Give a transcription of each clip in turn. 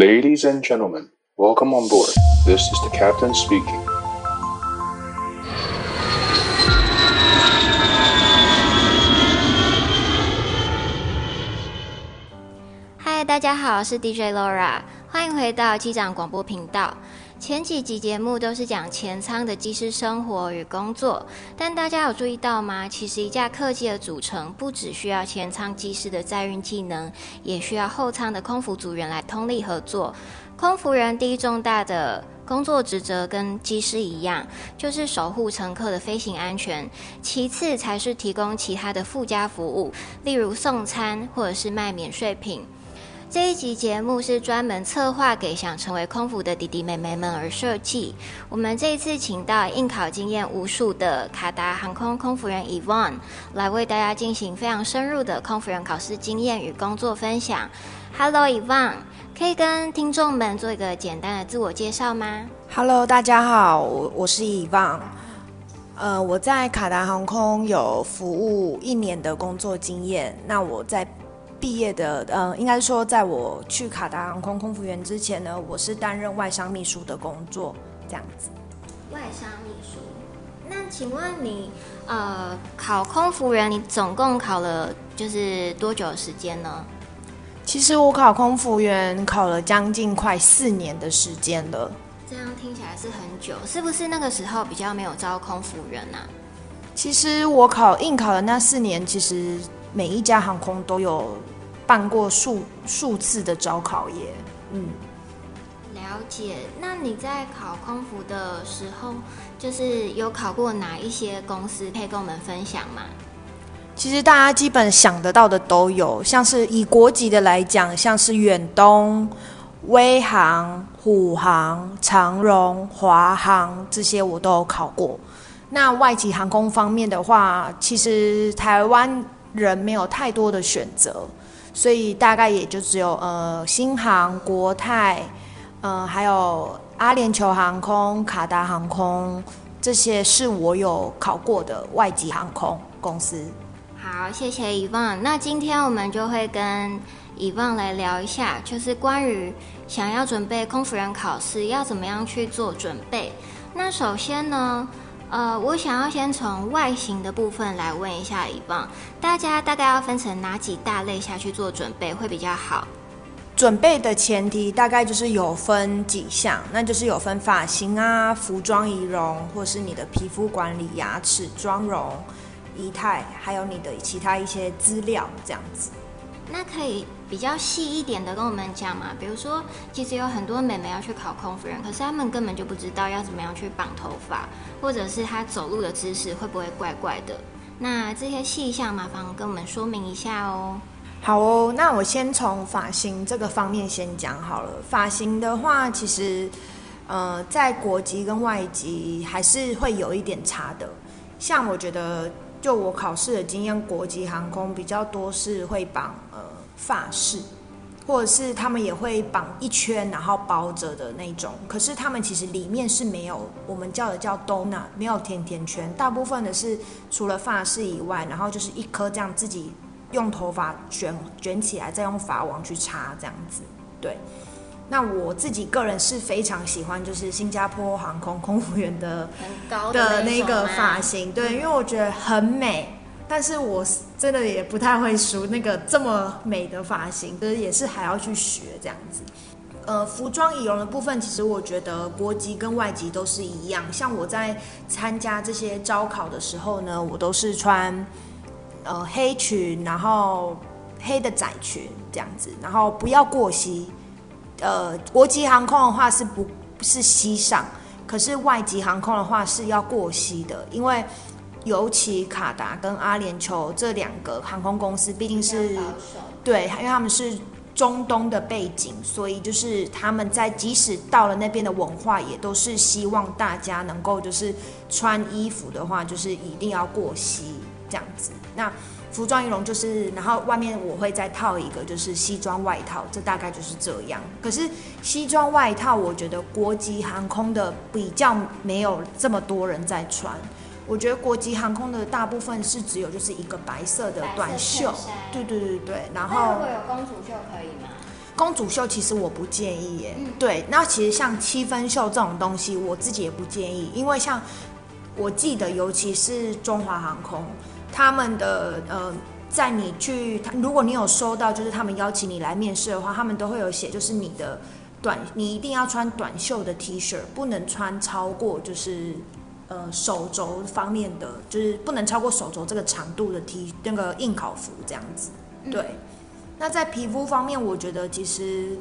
Ladies and gentlemen, welcome on board. This is the captain speaking. 嗨，大家好，我是 DJ Laura，欢迎回到机长广播频道。 前几集节目都是讲前舱的机师生活与工作，但大家有注意到吗？其实一架客机的组成不只需要前舱机师的载运技能，也需要后舱的空服组员来通力合作。空服人第一重大的工作职责跟机师一样，就是守护乘客的飞行安全，其次才是提供其他的附加服务，例如送餐或者是卖免税品。这一集节目是专门策划给想成为空服的弟弟妹妹们而设计。我们这一次请到应考经验无数的卡达航空空服员 Yvonne 来为大家进行非常深入的空服员考试经验与工作分享。Hello Yvonne，可以跟听众们做一个简单的自我介绍吗？Hello，大家好，我我是 Yvonne。呃，我在卡达航空有服务一年的工作经验。那我在毕业的，嗯，应该说，在我去卡达航空空服员之前呢，我是担任外商秘书的工作，这样子。外商秘书，那请问你，呃，考空服员，你总共考了就是多久的时间呢？其实我考空服员考了将近快四年的时间了。这样听起来是很久，是不是那个时候比较没有招空服员呢？其实我考应考的那四年，其实每一家航空都有。办过数数次的招考耶，嗯，了解。那你在考空服的时候，就是有考过哪一些公司，可以跟我们分享吗？其实大家基本想得到的都有，像是以国籍的来讲，像是远东、威航、虎航、长荣、华航这些我都有考过。那外籍航空方面的话，其实台湾人没有太多的选择。所以大概也就只有呃新航、国泰，呃还有阿联酋航空、卡达航空这些是我有考过的外籍航空公司。好，谢谢以望。那今天我们就会跟以望来聊一下，就是关于想要准备空服员考试要怎么样去做准备。那首先呢，呃，我想要先从外形的部分来问一下 Yvonne，大家大概要分成哪几大类下去做准备会比较好？准备的前提大概就是有分几项，那就是有分发型啊、服装仪容，或是你的皮肤管理、牙齿、妆容、仪态，还有你的其他一些资料这样子。那可以比较细一点的跟我们讲嘛？比如说，其实有很多美眉要去考空服员，可是他们根本就不知道要怎么样去绑头发，或者是她走路的姿势会不会怪怪的。那这些细项麻烦跟我们说明一下哦。好哦，那我先从发型这个方面先讲好了。发型的话，其实呃，在国籍跟外籍还是会有一点差的。像我觉得。就我考试的经验，国际航空比较多是会绑呃发饰，或者是他们也会绑一圈然后包着的那种。可是他们其实里面是没有我们叫的叫 donut，没有甜甜圈。大部分的是除了发饰以外，然后就是一颗这样自己用头发卷卷起来，再用发网去插这样子，对。那我自己个人是非常喜欢，就是新加坡航空空服员的的那个发型，对，因为我觉得很美。但是我真的也不太会梳那个这么美的发型，就是也是还要去学这样子。呃，服装仪容的部分，其实我觉得国籍跟外籍都是一样。像我在参加这些招考的时候呢，我都是穿呃黑裙，然后黑的窄裙这样子，然后不要过膝。呃，国际航空的话是不是西上，可是外籍航空的话是要过膝的，因为尤其卡达跟阿联酋这两个航空公司毕竟是，对，因为他们是中东的背景，所以就是他们在即使到了那边的文化，也都是希望大家能够就是穿衣服的话，就是一定要过膝这样子。那服装仪容就是，然后外面我会再套一个就是西装外套，这大概就是这样。可是西装外套，我觉得国籍航空的比较没有这么多人在穿。我觉得国籍航空的大部分是只有就是一个白色的短袖，对对对对。然后如果有公主袖可以吗？公主袖其实我不建议耶。嗯、对，那其实像七分袖这种东西，我自己也不建议，因为像我记得，尤其是中华航空，他们的呃，在你去，如果你有收到，就是他们邀请你来面试的话，他们都会有写，就是你的短，你一定要穿短袖的 T 恤，不能穿超过就是呃手肘方面的，就是不能超过手肘这个长度的 T 那个应考服这样子，对。嗯那在皮肤方面，我觉得其实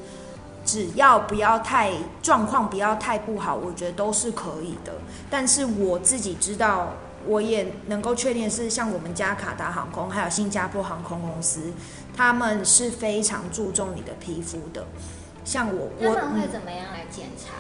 只要不要太状况不要太不好，我觉得都是可以的。但是我自己知道，我也能够确定是像我们家卡达航空还有新加坡航空公司，他们是非常注重你的皮肤的。像我，我他们会怎么样来检查？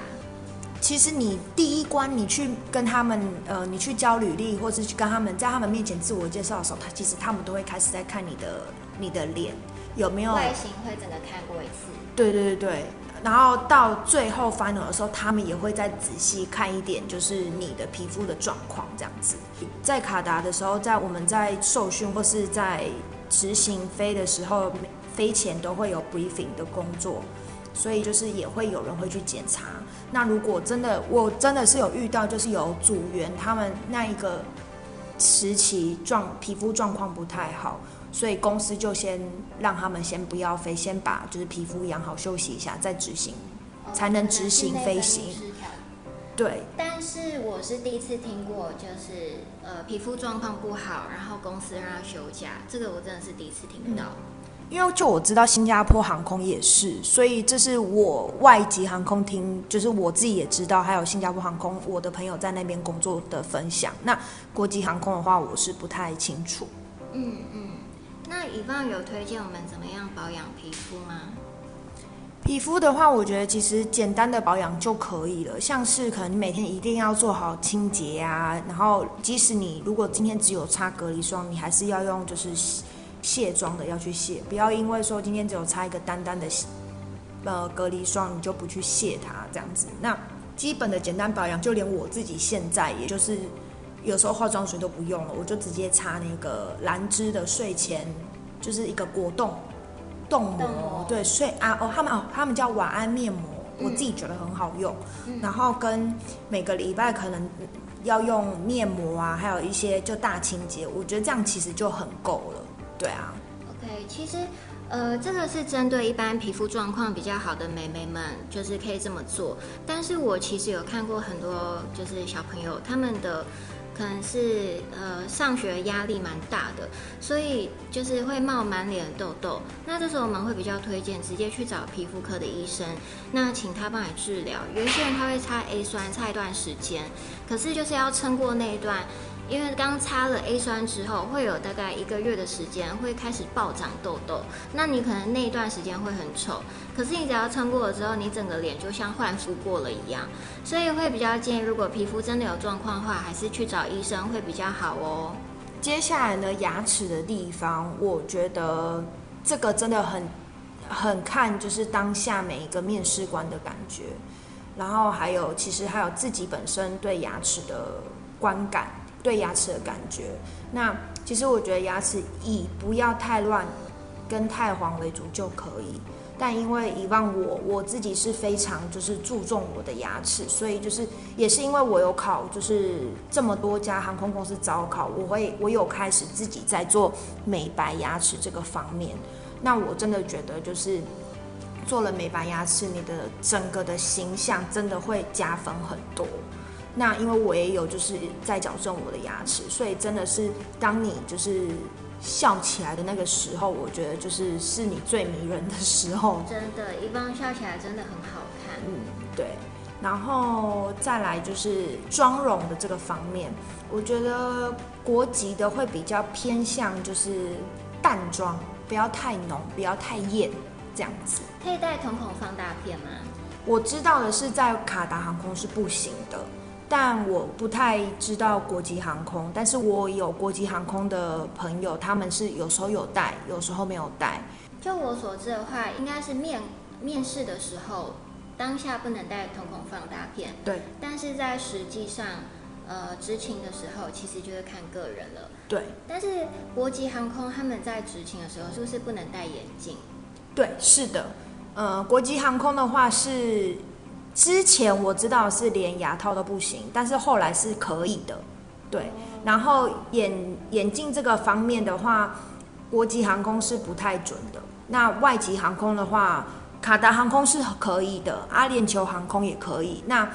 其实你第一关，你去跟他们，呃，你去交履历，或是去跟他们在他们面前自我介绍的时候，他其实他们都会开始在看你的你的脸。有没有外形会整个看过一次？对对对对，然后到最后 final 的时候，他们也会再仔细看一点，就是你的皮肤的状况这样子。在卡达的时候，在我们在受训或是在执行飞的时候，飞前都会有 briefing 的工作，所以就是也会有人会去检查。那如果真的我真的是有遇到，就是有组员他们那一个时期状皮肤状况不太好。所以公司就先让他们先不要飞，先把就是皮肤养好，休息一下再执行，哦、才能执行飞行。对。但是我是第一次听过，就是呃皮肤状况不好，然后公司让他休假，这个我真的是第一次听到。嗯、因为就我知道新加坡航空也是，所以这是我外籍航空厅，就是我自己也知道，还有新加坡航空我的朋友在那边工作的分享。那国际航空的话，我是不太清楚。嗯嗯。那以方有推荐我们怎么样保养皮肤吗？皮肤的话，我觉得其实简单的保养就可以了，像是可能你每天一定要做好清洁啊，然后即使你如果今天只有擦隔离霜，你还是要用就是卸妆的要去卸，不要因为说今天只有擦一个单单的呃隔离霜，你就不去卸它这样子。那基本的简单保养，就连我自己现在也就是。有时候化妆水都不用了，我就直接擦那个兰芝的睡前，就是一个果冻冻膜，对，睡啊哦，他们哦，他们叫晚安面膜，嗯、我自己觉得很好用。嗯、然后跟每个礼拜可能要用面膜啊，还有一些就大清洁，我觉得这样其实就很够了。对啊。OK，其实呃，这个是针对一般皮肤状况比较好的美眉们，就是可以这么做。但是我其实有看过很多就是小朋友他们的。可能是呃上学压力蛮大的，所以就是会冒满脸痘痘。那这时候我们会比较推荐直接去找皮肤科的医生，那请他帮你治疗。有一些人他会擦 A 酸，擦一段时间，可是就是要撑过那一段。因为刚擦了 A 酸之后，会有大概一个月的时间会开始暴长痘痘，那你可能那一段时间会很丑，可是你只要撑过了之后，你整个脸就像焕肤过了一样，所以会比较建议，如果皮肤真的有状况的话，还是去找医生会比较好哦。接下来呢，牙齿的地方，我觉得这个真的很很看就是当下每一个面试官的感觉，然后还有其实还有自己本身对牙齿的观感。对牙齿的感觉，那其实我觉得牙齿以不要太乱跟太黄为主就可以。但因为以往我我自己是非常就是注重我的牙齿，所以就是也是因为我有考，就是这么多家航空公司招考，我会我有开始自己在做美白牙齿这个方面。那我真的觉得就是做了美白牙齿，你的整个的形象真的会加分很多。那因为我也有就是在矫正我的牙齿，所以真的是当你就是笑起来的那个时候，我觉得就是是你最迷人的时候。真的，一般笑起来真的很好看。嗯，对。然后再来就是妆容的这个方面，我觉得国籍的会比较偏向就是淡妆，不要太浓，不要太艳，这样子。可以戴瞳孔放大片吗？我知道的是在卡达航空是不行的。但我不太知道国际航空，但是我有国际航空的朋友，他们是有时候有戴，有时候没有戴。就我所知的话，应该是面面试的时候，当下不能戴瞳孔放大片。对。但是在实际上，呃，执勤的时候，其实就是看个人了。对。但是国际航空他们在执勤的时候，是不是不能戴眼镜？对，是的。呃，国际航空的话是之前我知道是连牙套都不行，但是后来是可以的，对。然后眼眼镜这个方面的话，国际航空是不太准的。那外籍航空的话，卡达航空是可以的，阿联酋航空也可以。那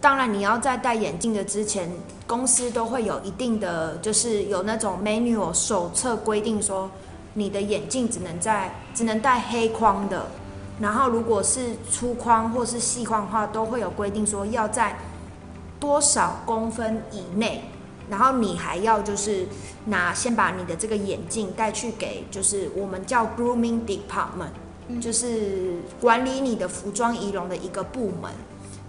当然你要在戴眼镜的之前，公司都会有一定的，就是有那种 manual 手册规定说，你的眼镜只能在只能戴黑框的。然后如果是粗框或是细框的话，都会有规定说要在多少公分以内。然后你还要就是拿先把你的这个眼镜带去给，就是我们叫 grooming department，就是管理你的服装仪容的一个部门，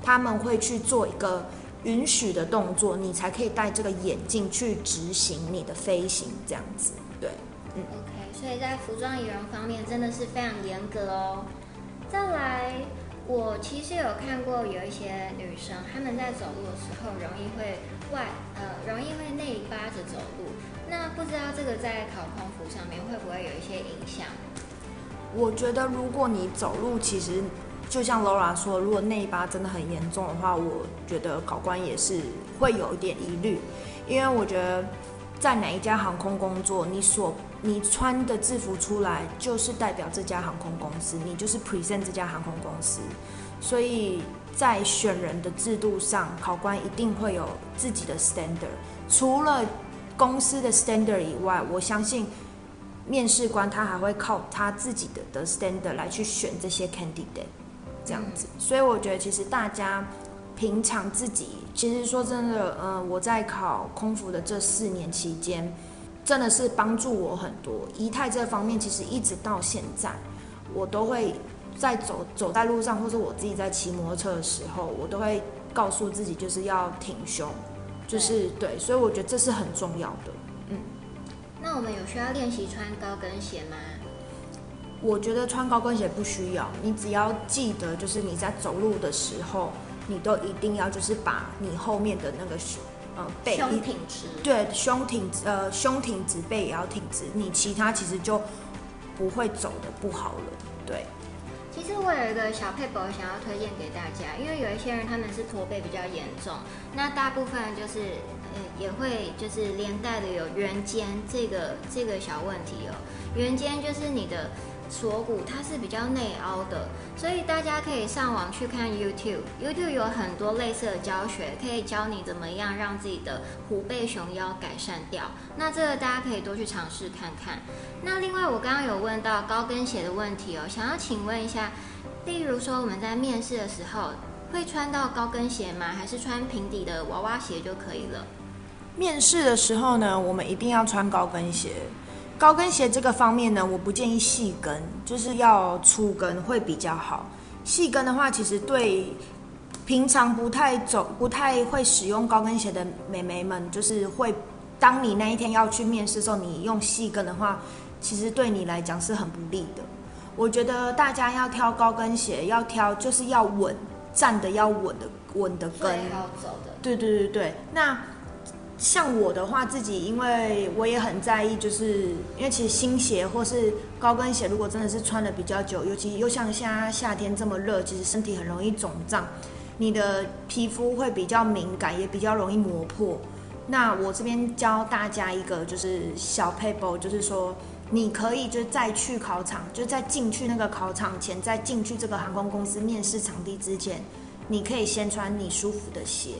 他们会去做一个允许的动作，你才可以戴这个眼镜去执行你的飞行这样子。对，嗯。OK，所以在服装仪容方面真的是非常严格哦。再来，我其实有看过有一些女生，她们在走路的时候容易会。外呃，容易会内八着走路，那不知道这个在考空服上面会不会有一些影响？我觉得如果你走路，其实就像 Laura 说，如果内八真的很严重的话，我觉得考官也是会有一点疑虑，因为我觉得在哪一家航空工作，你所你穿的制服出来就是代表这家航空公司，你就是 present 这家航空公司，所以。在选人的制度上，考官一定会有自己的 standard。除了公司的 standard 以外，我相信面试官他还会靠他自己的的 standard 来去选这些 candidate，这样子。所以我觉得，其实大家平常自己，其实说真的，嗯，我在考空服的这四年期间，真的是帮助我很多。仪态这方面，其实一直到现在，我都会。在走走在路上，或者我自己在骑摩托车的时候，我都会告诉自己，就是要挺胸，就是对，对，所以我觉得这是很重要的。嗯，那我们有需要练习穿高跟鞋吗？我觉得穿高跟鞋不需要，你只要记得，就是你在走路的时候，你都一定要就是把你后面的那个胸呃背胸挺直，对，胸挺呃胸挺直，背也要挺直，你其他其实就不会走的不好了，对。其实我有一个小撇步想要推荐给大家，因为有一些人他们是驼背比较严重，那大部分就是呃也会就是连带的有圆肩这个这个小问题哦。圆肩就是你的。锁骨它是比较内凹的，所以大家可以上网去看 YouTube，YouTube 有很多类似的教学，可以教你怎么样让自己的虎背熊腰改善掉。那这个大家可以多去尝试看看。那另外我刚刚有问到高跟鞋的问题哦，想要请问一下，例如说我们在面试的时候会穿到高跟鞋吗？还是穿平底的娃娃鞋就可以了？面试的时候呢，我们一定要穿高跟鞋。高跟鞋这个方面呢，我不建议细跟，就是要粗跟会比较好。细跟的话，其实对平常不太走、不太会使用高跟鞋的美眉们，就是会，当你那一天要去面试的时候，你用细跟的话，其实对你来讲是很不利的。我觉得大家要挑高跟鞋，要挑就是要稳，站的要稳的稳的跟。要走的。对对对对，那。像我的话，自己因为我也很在意，就是因为其实新鞋或是高跟鞋，如果真的是穿的比较久，尤其又像现在夏天这么热，其实身体很容易肿胀，你的皮肤会比较敏感，也比较容易磨破。那我这边教大家一个就是小撇步，就是说你可以就在去考场，就在进去那个考场前，在进去这个航空公司面试场地之前，你可以先穿你舒服的鞋。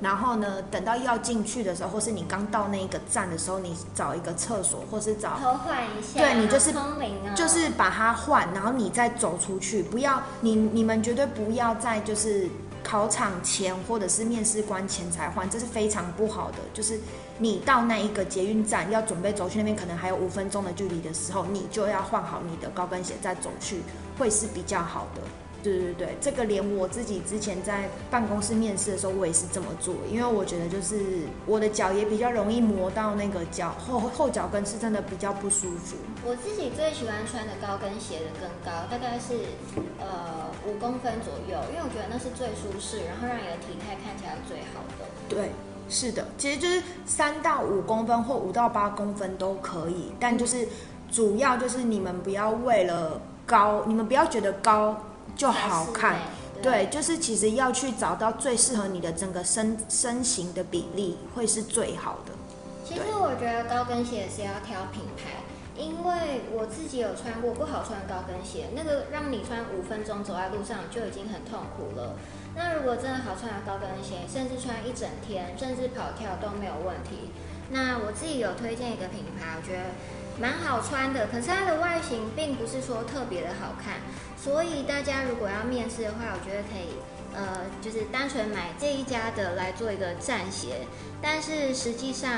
然后呢，等到要进去的时候，或是你刚到那个站的时候，你找一个厕所，或是找偷换一下，对，你就是、哦、就是把它换，然后你再走出去。不要你你们绝对不要在就是考场前或者是面试官前才换，这是非常不好的。就是你到那一个捷运站要准备走去那边，可能还有五分钟的距离的时候，你就要换好你的高跟鞋再走去，会是比较好的。对对对，这个连我自己之前在办公室面试的时候，我也是这么做，因为我觉得就是我的脚也比较容易磨到那个脚后后脚跟，是真的比较不舒服。我自己最喜欢穿的高跟鞋的跟高大概是呃五公分左右，因为我觉得那是最舒适，然后让你的体态看起来最好的。对，是的，其实就是三到五公分或五到八公分都可以，但就是主要就是你们不要为了。高，你们不要觉得高就好看，对，就是其实要去找到最适合你的整个身身形的比例，会是最好的。其实我觉得高跟鞋是要挑品牌，因为我自己有穿过不好穿的高跟鞋，那个让你穿五分钟走在路上就已经很痛苦了。那如果真的好穿的高跟鞋，甚至穿一整天，甚至跑跳都没有问题。那我自己有推荐一个品牌，我觉得蛮好穿的，可是它的外形并不是说特别的好看，所以大家如果要面试的话，我觉得可以，呃，就是单纯买这一家的来做一个战鞋，但是实际上，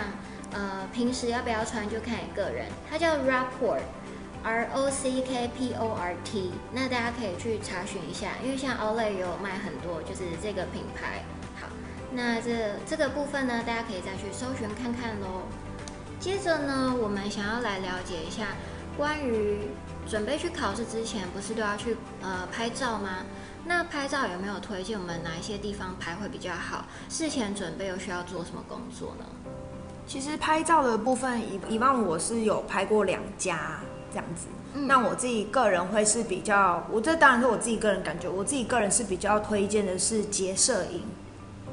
呃，平时要不要穿就看你个人。它叫 Rockport，R O C K P O R T，那大家可以去查询一下，因为像 Olay 有卖很多，就是这个品牌。好那这这个部分呢，大家可以再去搜寻看看喽。接着呢，我们想要来了解一下关于准备去考试之前，不是都要去呃拍照吗？那拍照有没有推荐我们哪一些地方拍会比较好？事前准备又需要做什么工作呢？其实拍照的部分，以以往我是有拍过两家这样子。嗯。那我自己个人会是比较，我这当然是我自己个人感觉，我自己个人是比较推荐的是杰摄影。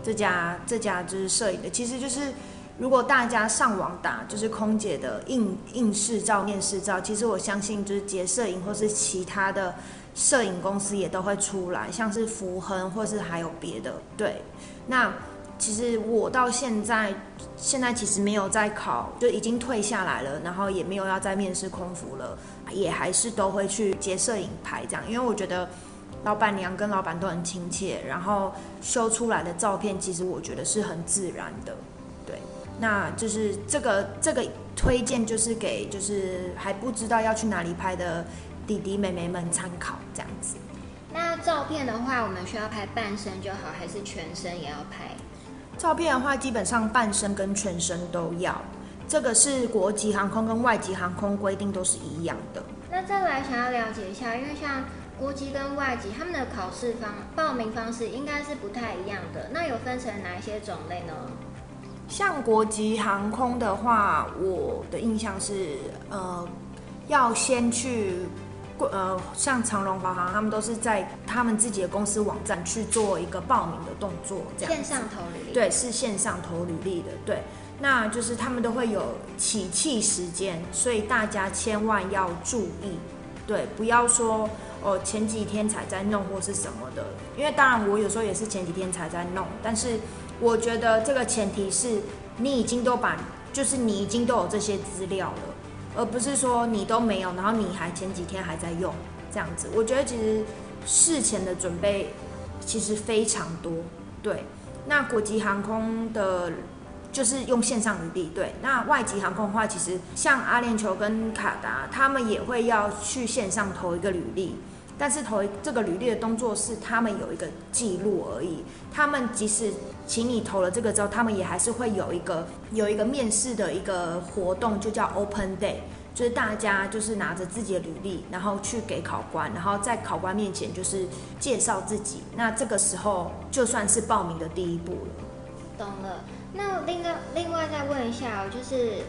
这家这家就是摄影的，其实就是如果大家上网打就是空姐的应应试照、面试照，其实我相信就是杰摄影或是其他的摄影公司也都会出来，像是福亨或是还有别的。对，那其实我到现在现在其实没有在考，就已经退下来了，然后也没有要再面试空服了，也还是都会去接摄影拍这样，因为我觉得。老板娘跟老板都很亲切，然后修出来的照片，其实我觉得是很自然的，那就是这个这个推荐，就是给就是还不知道要去哪里拍的弟弟妹妹们参考，这样子。那照片的话，我们需要拍半身就好，还是全身也要拍？照片的话，基本上半身跟全身都要。这个是国籍航空跟外籍航空规定都是一样的。那再来想要了解一下，因为像。国籍跟外籍，他们的考试方报名方式应该是不太一样的。那有分成哪一些种类呢？像国籍航空的话，我的印象是，呃，要先去，呃，像长荣、华航，他们都是在他们自己的公司网站去做一个报名的动作，这样。线上投履历。对，是线上投履历的。对，那就是他们都会有起气时间，所以大家千万要注意，对，不要说。哦，前几天才在弄或是什么的，因为当然我有时候也是前几天才在弄，但是我觉得这个前提是你已经都把，就是你已经都有这些资料了，而不是说你都没有，然后你还前几天还在用这样子。我觉得其实事前的准备其实非常多，对。那国际航空的。就是用线上履历，对。那外籍航空的话，其实像阿联酋跟卡达，他们也会要去线上投一个履历，但是投这个履历的动作是他们有一个记录而已。他们即使请你投了这个之后，他们也还是会有一个有一个面试的一个活动，就叫 Open Day，就是大家就是拿着自己的履历，然后去给考官，然后在考官面前就是介绍自己。那这个时候就算是报名的第一步了。懂了。那另外另外再问一下，就是，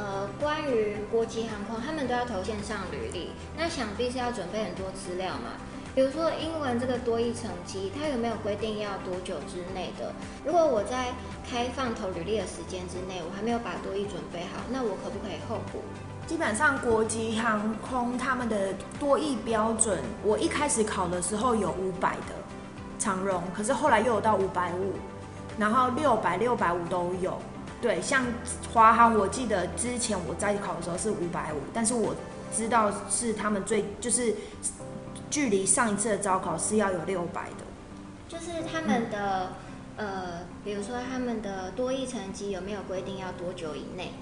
呃，关于国际航空，他们都要投线上履历，那想必是要准备很多资料嘛？比如说英文这个多益成绩，它有没有规定要多久之内的？如果我在开放投履历的时间之内，我还没有把多益准备好，那我可不可以候补？基本上国际航空他们的多益标准，我一开始考的时候有五百的长荣，可是后来又有到五百五。然后六百、六百五都有，对，像华航，我记得之前我在考的时候是五百五，但是我知道是他们最就是距离上一次的招考是要有六百的，就是他们的、嗯、呃，比如说他们的多益成绩有没有规定要多久以内？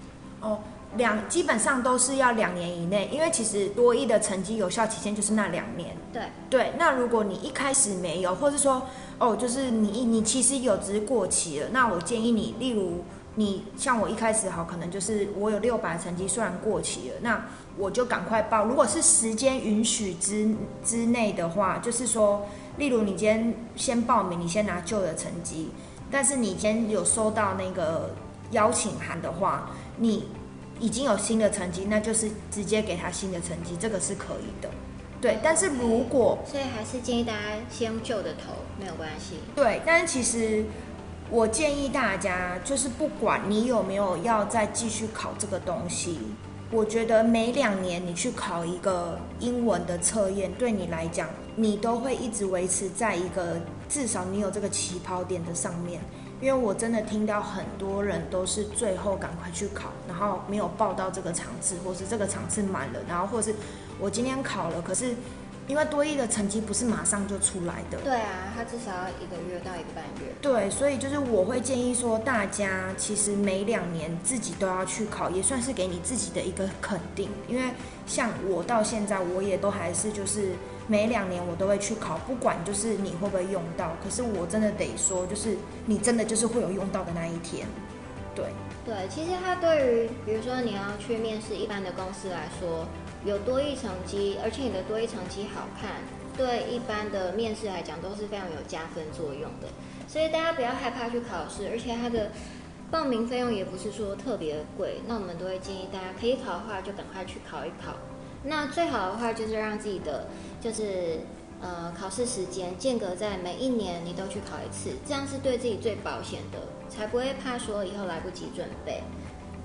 哦。两基本上都是要两年以内，因为其实多益的成绩有效期限就是那两年。对对，那如果你一开始没有，或是说哦，就是你你其实有只是过期了，那我建议你，例如你像我一开始好，可能就是我有六百成绩，虽然过期了，那我就赶快报。如果是时间允许之之内的话，就是说，例如你今天先报名，你先拿旧的成绩，但是你今天有收到那个邀请函的话，你。已经有新的成绩，那就是直接给他新的成绩，这个是可以的。对，但是如果所以还是建议大家先用旧的投没有关系。对，但是其实我建议大家，就是不管你有没有要再继续考这个东西，我觉得每两年你去考一个英文的测验，对你来讲，你都会一直维持在一个至少你有这个起跑点的上面。因为我真的听到很多人都是最后赶快去考，然后没有报到这个场次，或是这个场次满了，然后或是我今天考了，可是因为多益的成绩不是马上就出来的。对啊，他至少要一个月到一个半月。对，所以就是我会建议说，大家其实每两年自己都要去考，也算是给你自己的一个肯定。因为像我到现在，我也都还是就是。每两年我都会去考，不管就是你会不会用到，可是我真的得说，就是你真的就是会有用到的那一天，对。对，其实它对于比如说你要去面试一般的公司来说，有多一成绩，而且你的多一成绩好看，对一般的面试来讲都是非常有加分作用的。所以大家不要害怕去考试，而且它的报名费用也不是说特别贵，那我们都会建议大家可以考的话就赶快去考一考。那最好的话就是让自己的。就是呃，考试时间间隔在每一年你都去考一次，这样是对自己最保险的，才不会怕说以后来不及准备。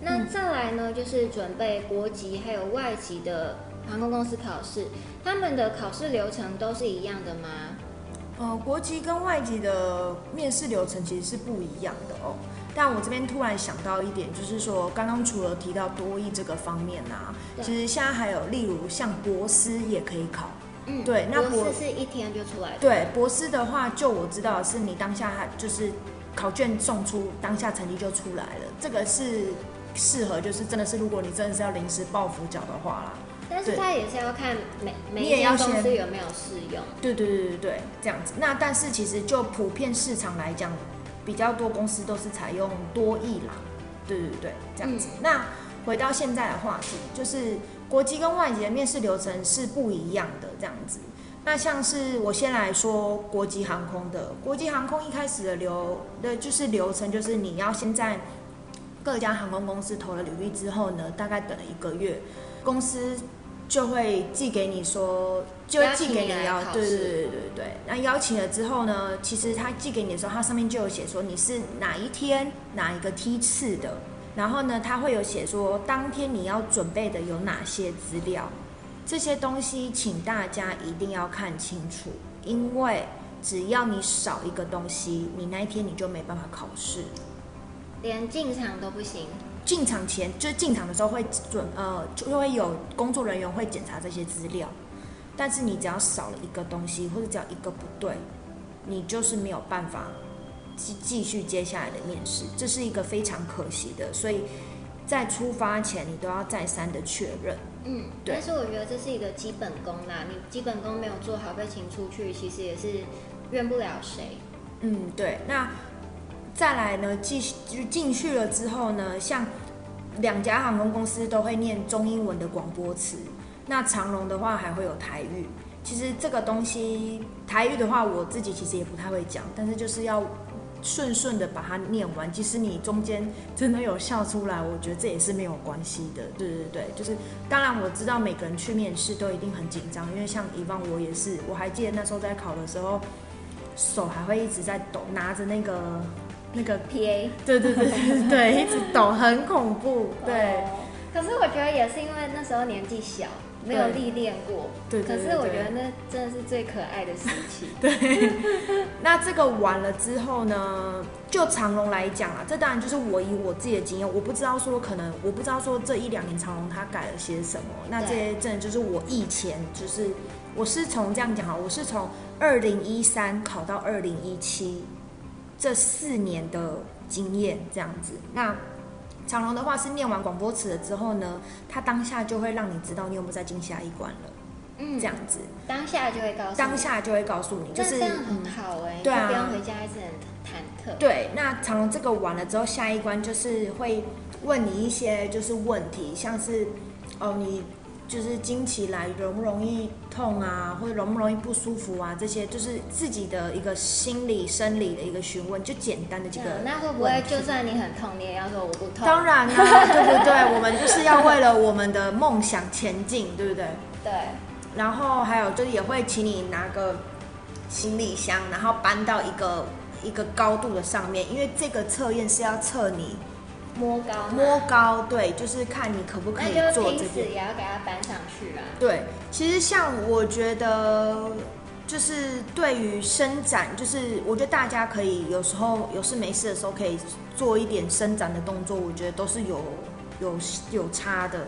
那再来呢，就是准备国籍还有外籍的航空公司考试，他们的考试流程都是一样的吗？呃，国籍跟外籍的面试流程其实是不一样的哦。但我这边突然想到一点，就是说刚刚除了提到多益这个方面啊，其实现在还有例如像博斯也可以考。嗯，对，那博士是一天就出来的。对，博士的话，就我知道是你当下就是考卷送出，当下成绩就出来了。这个是适合，就是真的是如果你真的是要临时抱佛脚的话啦。但是它也是要看每每一家公司有没有适用。对对对对对，这样子。那但是其实就普遍市场来讲，比较多公司都是采用多益啦。对对对，这样子。嗯、那回到现在的话题，就是。国际跟外籍的面试流程是不一样的，这样子。那像是我先来说国际航空的，国际航空一开始的流的就是流程，就是你要先在各家航空公司投了履历之后呢，大概等了一个月，公司就会寄给你说，就会寄给你要，对对对对对对。那邀请了之后呢，其实他寄给你的时候，他上面就有写说你是哪一天哪一个梯次的。然后呢，他会有写说当天你要准备的有哪些资料，这些东西请大家一定要看清楚，因为只要你少一个东西，你那一天你就没办法考试，连进场都不行。进场前就是进场的时候会准呃就会有工作人员会检查这些资料，但是你只要少了一个东西或者只要一个不对，你就是没有办法。继继续接下来的面试，这是一个非常可惜的，所以在出发前你都要再三的确认。嗯，对。但是我觉得这是一个基本功啦，你基本功没有做好被请出去，其实也是怨不了谁。嗯，对。那再来呢，继续就进去了之后呢，像两家航空公司都会念中英文的广播词，那长龙的话还会有台语。其实这个东西台语的话，我自己其实也不太会讲，但是就是要。顺顺的把它念完，即使你中间真的有笑出来，我觉得这也是没有关系的。对对对，就是当然我知道每个人去面试都一定很紧张，因为像以往我也是，我还记得那时候在考的时候，手还会一直在抖，拿着那个那个 PA，对对对对对，一直抖，很恐怖。对，哦，可是我觉得也是因为那时候年纪小。没有历练过，对，对，对，对，可是我觉得那真的是最可爱的时期。对，那这个完了之后呢？就长荣来讲啊，这当然就是我以我自己的经验，我不知道说可能，我不知道说这一两年长荣它改了些什么。那这些真的就是我以前就是，我是从这样讲哈，我是从二零一三考到二零一七这四年的经验这样子。那。长隆的话是念完广播词了之后呢，他当下就会让你知道你有没有再进下一关了，嗯，这样子，当下就会告诉，当下就会告诉你，就是这样很好哎、欸，对啊，不用回家一直很忐忑。对，那长隆这个完了之后，下一关就是会问你一些就是问题，像是哦你。就是经期来容不容易痛啊，或者容不容易不舒服啊？这些就是自己的一个心理生理的一个询问，就简单的几个。那会不会就算你很痛，你也要说我不痛？当然啦、啊，对不对？我们就是要为了我们的梦想前进，对不对？对。然后还有就是也会请你拿个行李箱，然后搬到一个一个高度的上面，因为这个测验是要测你摸高摸高，对，就是看你可不可以做这个。也要给它搬上去啊。对，其实像我觉得。就是对于伸展，就是我觉得大家可以有时候有事没事的时候可以做一点伸展的动作，我觉得都是有有有差的。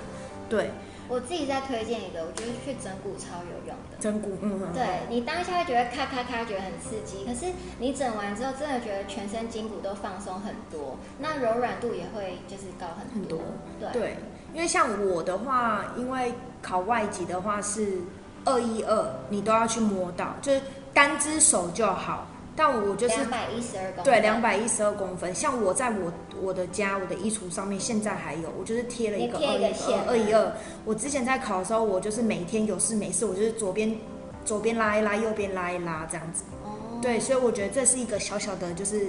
对，我自己再推荐一个，我觉得去整骨超有用的。整骨，嗯，对，你当下会觉得咔咔咔觉得很刺激，可是你整完之后真的觉得全身筋骨都放松很多，那柔软度也会就是高很多。很多对，对，因为像我的话，因为考外籍的话是。二一二，你都要去摸到，就是单只手就好。但我就是两百一十二公分，对，两百一十二公分。像我在我我的家，我的衣橱上面现在还有，我就是贴了一个二一二二一二。我之前在考的时候，我就是每天有事没事，我就是左边左边拉一拉，右边拉一拉这样子。哦，对，所以我觉得这是一个小小的，就是。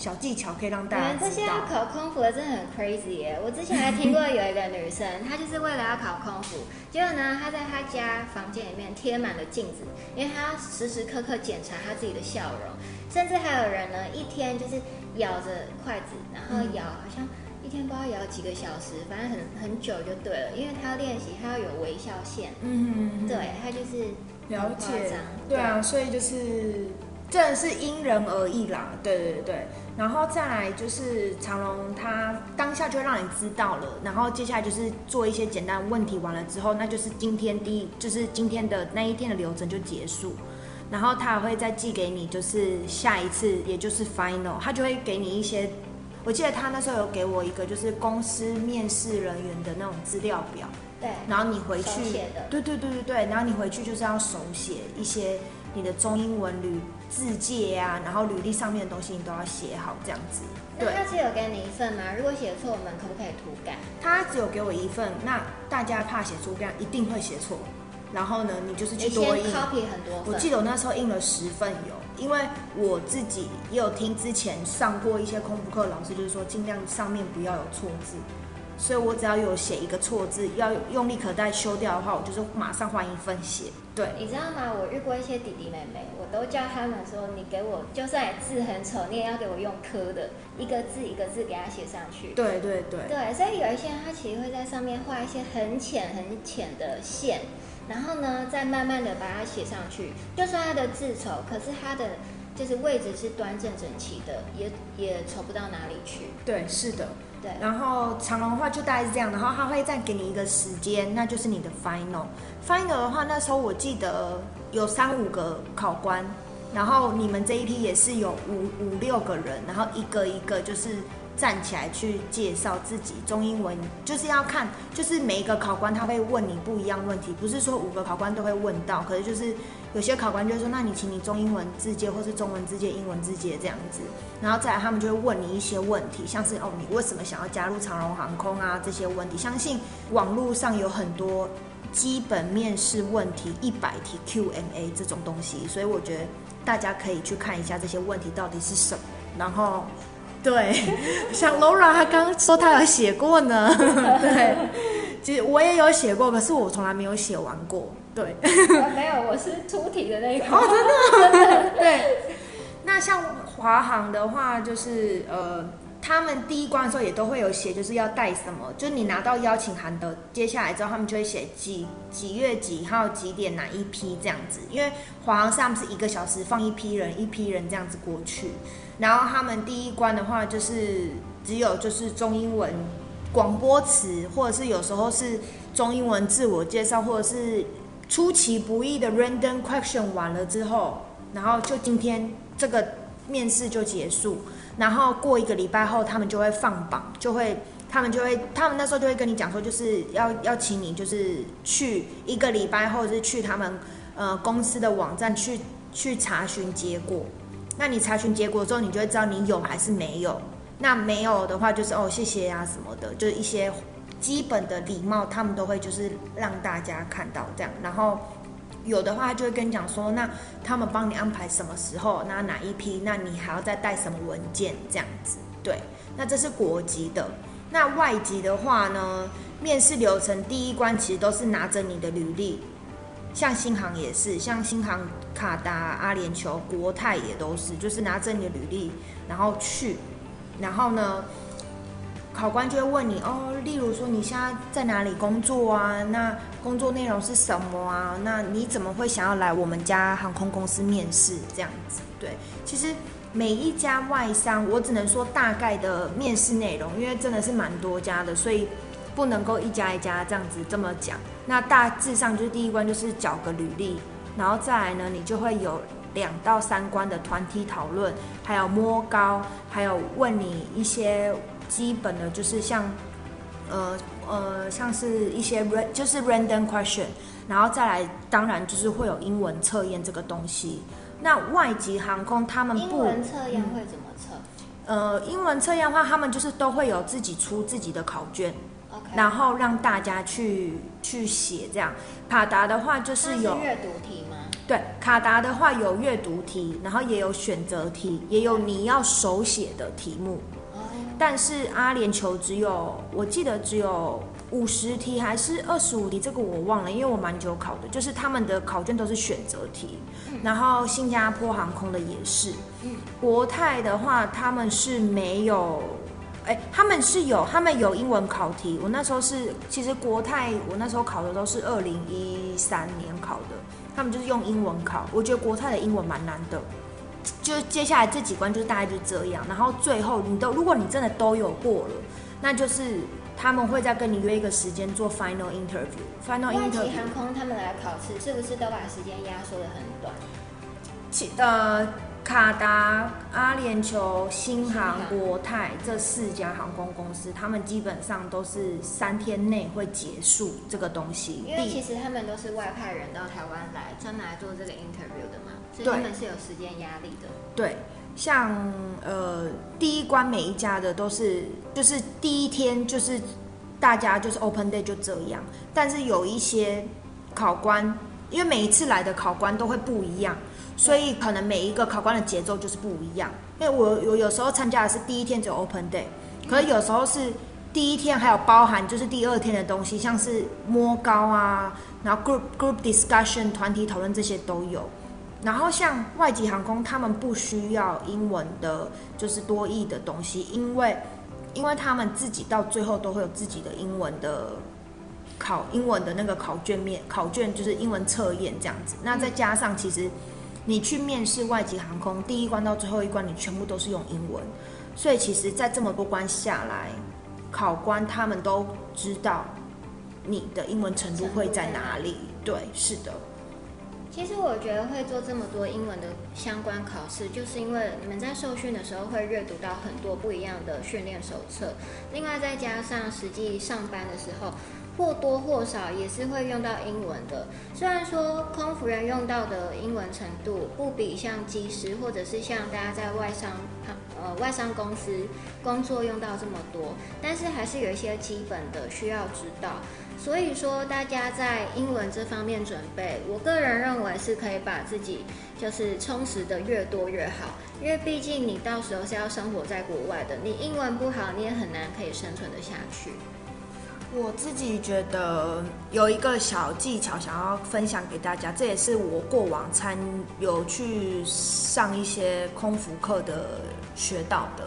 小技巧可以让大家这些要考空服的真的很 crazy 耶！我之前还听过有一个女生，她就是为了要考空服，结果呢，她在她家房间里面贴满了镜子，因为她要时时刻刻检查她自己的笑容。甚至还有人呢，一天就是咬着筷子，然后咬，好像一天不知道咬几个小时，反正很很久就对了，因为她要练习，她要有微笑线。嗯，对，她就是了解。对啊，所以就是。真的是因人而异啦，对对对对，然后再来就是长隆，他当下就会让你知道了，然后接下来就是做一些简单问题，完了之后，那就是今天第一，就是今天的那一天的流程就结束，然后他还会再寄给你，就是下一次，也就是 final，他就会给你一些，我记得他那时候有给我一个就是公司面试人员的那种资料表，对，然后你回去，对对对对对，然后你回去就是要手写一些。你的中英文履字界啊，然后履历上面的东西你都要写好，这样子。对，那他是有给你一份吗？如果写错，我们可不可以涂改？他只有给我一份，那大家怕写错，这样一定会写错。然后呢，你就是去多印。copy 很多。我记得我那时候印了十份有，因为我自己也有听之前上过一些空服课，老师就是说尽量上面不要有错字。所以我只要有写一个错字，要用力可带修掉的话，我就是马上换一份写。对，你知道吗？我遇过一些弟弟妹妹，我都叫他们说，你给我就算字很丑，你也要给我用科的，一个字一个字给他写上去。对对对。对，所以有一些人他其实会在上面画一些很浅很浅的线，然后呢，再慢慢的把它写上去。就算他的字丑，可是他的就是位置是端正整齐的，也也丑不到哪里去。对，是的。对，然后长隆的话就大概是这样，然后他会再给你一个时间，那就是你的 final。final 的话，那时候我记得有三五个考官，然后你们这一批也是有五五六个人，然后一个一个就是。站起来去介绍自己，中英文就是要看，就是每一个考官他会问你不一样问题，不是说五个考官都会问到，可是就是有些考官就会说，那你请你中英文字介或是中文字介、英文字介这样子，然后再来他们就会问你一些问题，像是哦，你为什么想要加入长荣航空啊这些问题，相信网络上有很多基本面试问题一百题 Q&A 这种东西，所以我觉得大家可以去看一下这些问题到底是什么，然后。对，像 Laura 她刚刚说她有写过呢，对，其实我也有写过，可是我从来没有写完过。对，没有，我是出题的那个。哦，真的，真的，对。那像华航的话，就是呃，他们第一关的时候也都会有写，就是要带什么，就是你拿到邀请函的，接下来之后他们就会写几几月几号几点哪一批这样子，因为华航上是一个小时放一批人，一批人这样子过去。然后他们第一关的话，就是只有就是中英文广播词，或者是有时候是中英文自我介绍，或者是出其不意的 random question 完了之后，然后就今天这个面试就结束。然后过一个礼拜后，他们就会放榜，就会他们就会他们那时候就会跟你讲说，就是要要请你就是去一个礼拜后，是去他们呃公司的网站去去查询结果。那你查询结果之后，你就会知道你有还是没有。那没有的话，就是哦，谢谢、啊、什么的，就是一些基本的礼貌，他们都会就是让大家看到这样。然后有的话，就会跟你讲说，那他们帮你安排什么时候，那哪一批，那你还要再带什么文件这样子。对，那这是国籍的。那外籍的话呢，面试流程第一关其实都是拿着你的履历。像新航也是，像新航、卡达、阿联酋、国泰也都是，就是拿着你的履历，然后去，然后呢，考官就会问你哦，例如说你现在在哪里工作啊？那工作内容是什么啊？那你怎么会想要来我们家航空公司面试？这样子，对，其实每一家外商，我只能说大概的面试内容，因为真的是蛮多家的，所以。不能够一家一家这样子这么讲，那大致上就是第一关就是缴个履历，然后再来呢，你就会有两到三关的团体讨论，还有摸高，还有问你一些基本的，就是像，呃呃，像是一些 r 就是 random question，然后再来，当然就是会有英文测验这个东西。那外籍航空他们不英文测验会怎么测？呃，英文测验的话，他们就是都会有自己出自己的考卷。Okay. 然后让大家去去写这样，卡达的话就是有阅读题吗？对，卡达的话有阅读题，然后也有选择题，也有你要手写的题目。Oh. 但是阿联酋只有，我记得只有五十题还是二十五题，这个我忘了，因为我蛮久考的，就是他们的考卷都是选择题。嗯、然后新加坡航空的也是，嗯、国泰的话他们是没有。哎，他们是有，他们有英文考题。我那时候是，其实国泰我那时候考的都是二零一三年考的，他们就是用英文考。我觉得国泰的英文蛮难的，就接下来这几关就是大概就这样。然后最后你都，如果你真的都有过了，那就是他们会再跟你约一个时间做 final interview。final interview。航空他们来考试是不是都把时间压缩的很短？其呃。卡达、阿联酋、新航、国泰这四家航空公司，他们基本上都是三天内会结束这个东西。因为其实他们都是外派人到台湾来，专门来做这个 interview 的嘛，所以他们是有时间压力的。对，像呃第一关每一家的都是，就是第一天就是大家就是 open day 就这样，但是有一些考官，因为每一次来的考官都会不一样。所以可能每一个考官的节奏就是不一样，因为我我有时候参加的是第一天只有 open day，可是有时候是第一天还有包含就是第二天的东西，像是摸高啊，然后 group group discussion 团体讨论这些都有。然后像外籍航空，他们不需要英文的，就是多益的东西，因为因为他们自己到最后都会有自己的英文的考英文的那个考卷面考卷，就是英文测验这样子。那再加上其实。你去面试外籍航空，第一关到最后一关，你全部都是用英文，所以其实，在这么多关下来，考官他们都知道你的英文程度会在哪里。对，是的。其实我觉得会做这么多英文的相关考试，就是因为你们在受训的时候会阅读到很多不一样的训练手册，另外再加上实际上班的时候。或多或少也是会用到英文的，虽然说空服员用到的英文程度不比像机师或者是像大家在外商呃外商公司工作用到这么多，但是还是有一些基本的需要知道。所以说大家在英文这方面准备，我个人认为是可以把自己就是充实的越多越好，因为毕竟你到时候是要生活在国外的，你英文不好，你也很难可以生存得下去。我自己觉得有一个小技巧想要分享给大家，这也是我过往参有去上一些空腹课的学到的，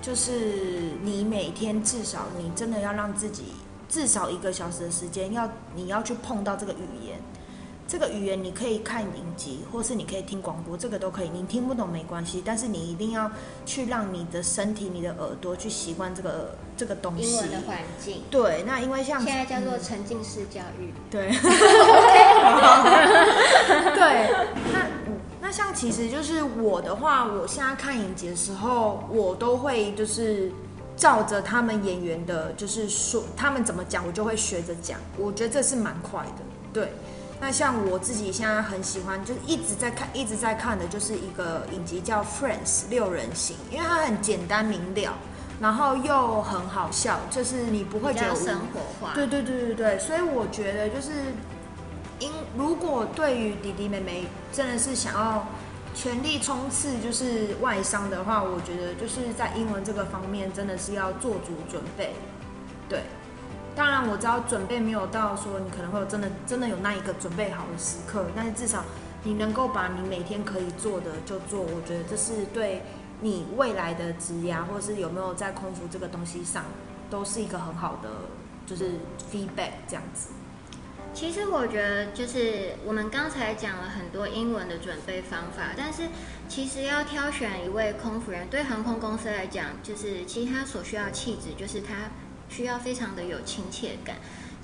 就是你每天至少你真的要让自己至少一个小时的时间，要你要去碰到这个语言。这个语言你可以看影集，或是你可以听广播，这个都可以。你听不懂没关系，但是你一定要去让你的身体、你的耳朵去习惯这个这个东西。英文的环境。对，那因为像现在叫做沉浸式教育。嗯、对。对，那那像其实就是我的话，我现在看影集的时候，我都会就是照着他们演员的，就是说他们怎么讲，我就会学着讲。我觉得这是蛮快的，对。那像我自己现在很喜欢，就是一直在看，一直在看的，就是一个影集叫《Friends》六人行，因为它很简单明了，然后又很好笑，就是你不会觉得生活化。对对对对对，所以我觉得就是，因如果对于弟弟妹妹真的是想要全力冲刺，就是外商的话，我觉得就是在英文这个方面真的是要做足准备，对。当然我知道准备没有到说你可能会有真的真的有那一个准备好的时刻，但是至少你能够把你每天可以做的就做，我觉得这是对你未来的职涯或是有没有在空服这个东西上，都是一个很好的就是 feedback 这样子。其实我觉得，就是我们刚才讲了很多英文的准备方法，但是其实要挑选一位空服人，对航空公司来讲，就是其实他所需要气质，就是他需要非常的有亲切感。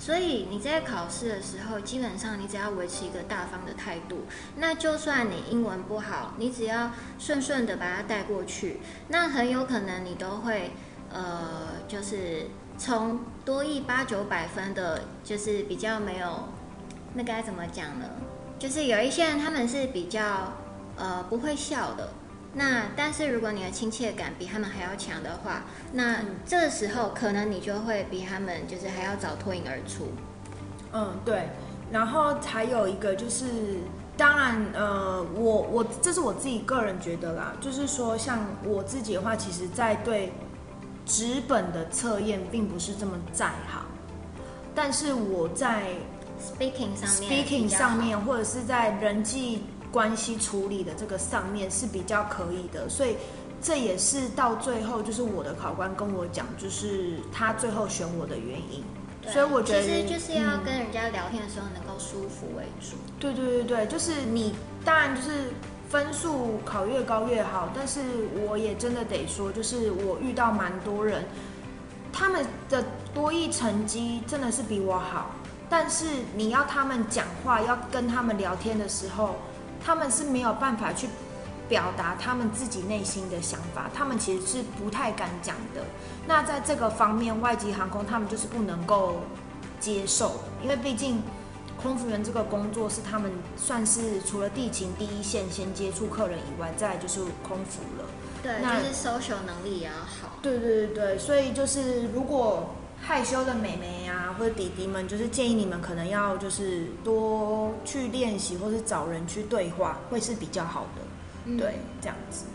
所以你在考试的时候，基本上你只要维持一个大方的态度，那就算你英文不好，你只要顺顺的把它带过去，那很有可能你都会，呃，就是。从多一八九百分的，就是比较没有，那该怎么讲呢？就是有一些人他们是比较呃不会笑的，那但是如果你的亲切感比他们还要强的话，那这个时候可能你就会比他们就是还要早脱颖而出。嗯，对。然后还有一个就是，当然呃，我我这是我自己个人觉得啦，就是说像我自己的话，其实在对。纸本的测验并不是这么在行，但是我在 speaking 上面，speaking 上面或者是在人际关系处理的这个上面是比较可以的，所以这也是到最后就是我的考官跟我讲，就是他最后选我的原因。所以我觉得其实就是要跟人家聊天的时候能够舒服为主。嗯。对对对对，就是你当然就是。分数考越高越好，但是我也真的得说，就是我遇到蛮多人，他们的多益成绩真的是比我好，但是你要他们讲话，要跟他们聊天的时候，他们是没有办法去表达他们自己内心的想法，他们其实是不太敢讲的。那在这个方面，外籍航空他们就是不能够接受，因为毕竟。空服员这个工作是他们算是除了地勤第一线先接触客人以外，再来就是空服了。对，那就是 social 能力也要好。对对对对，所以就是如果害羞的妹妹啊或者弟弟们，就是建议你们可能要就是多去练习，或是找人去对话，会是比较好的。嗯、对，这样子。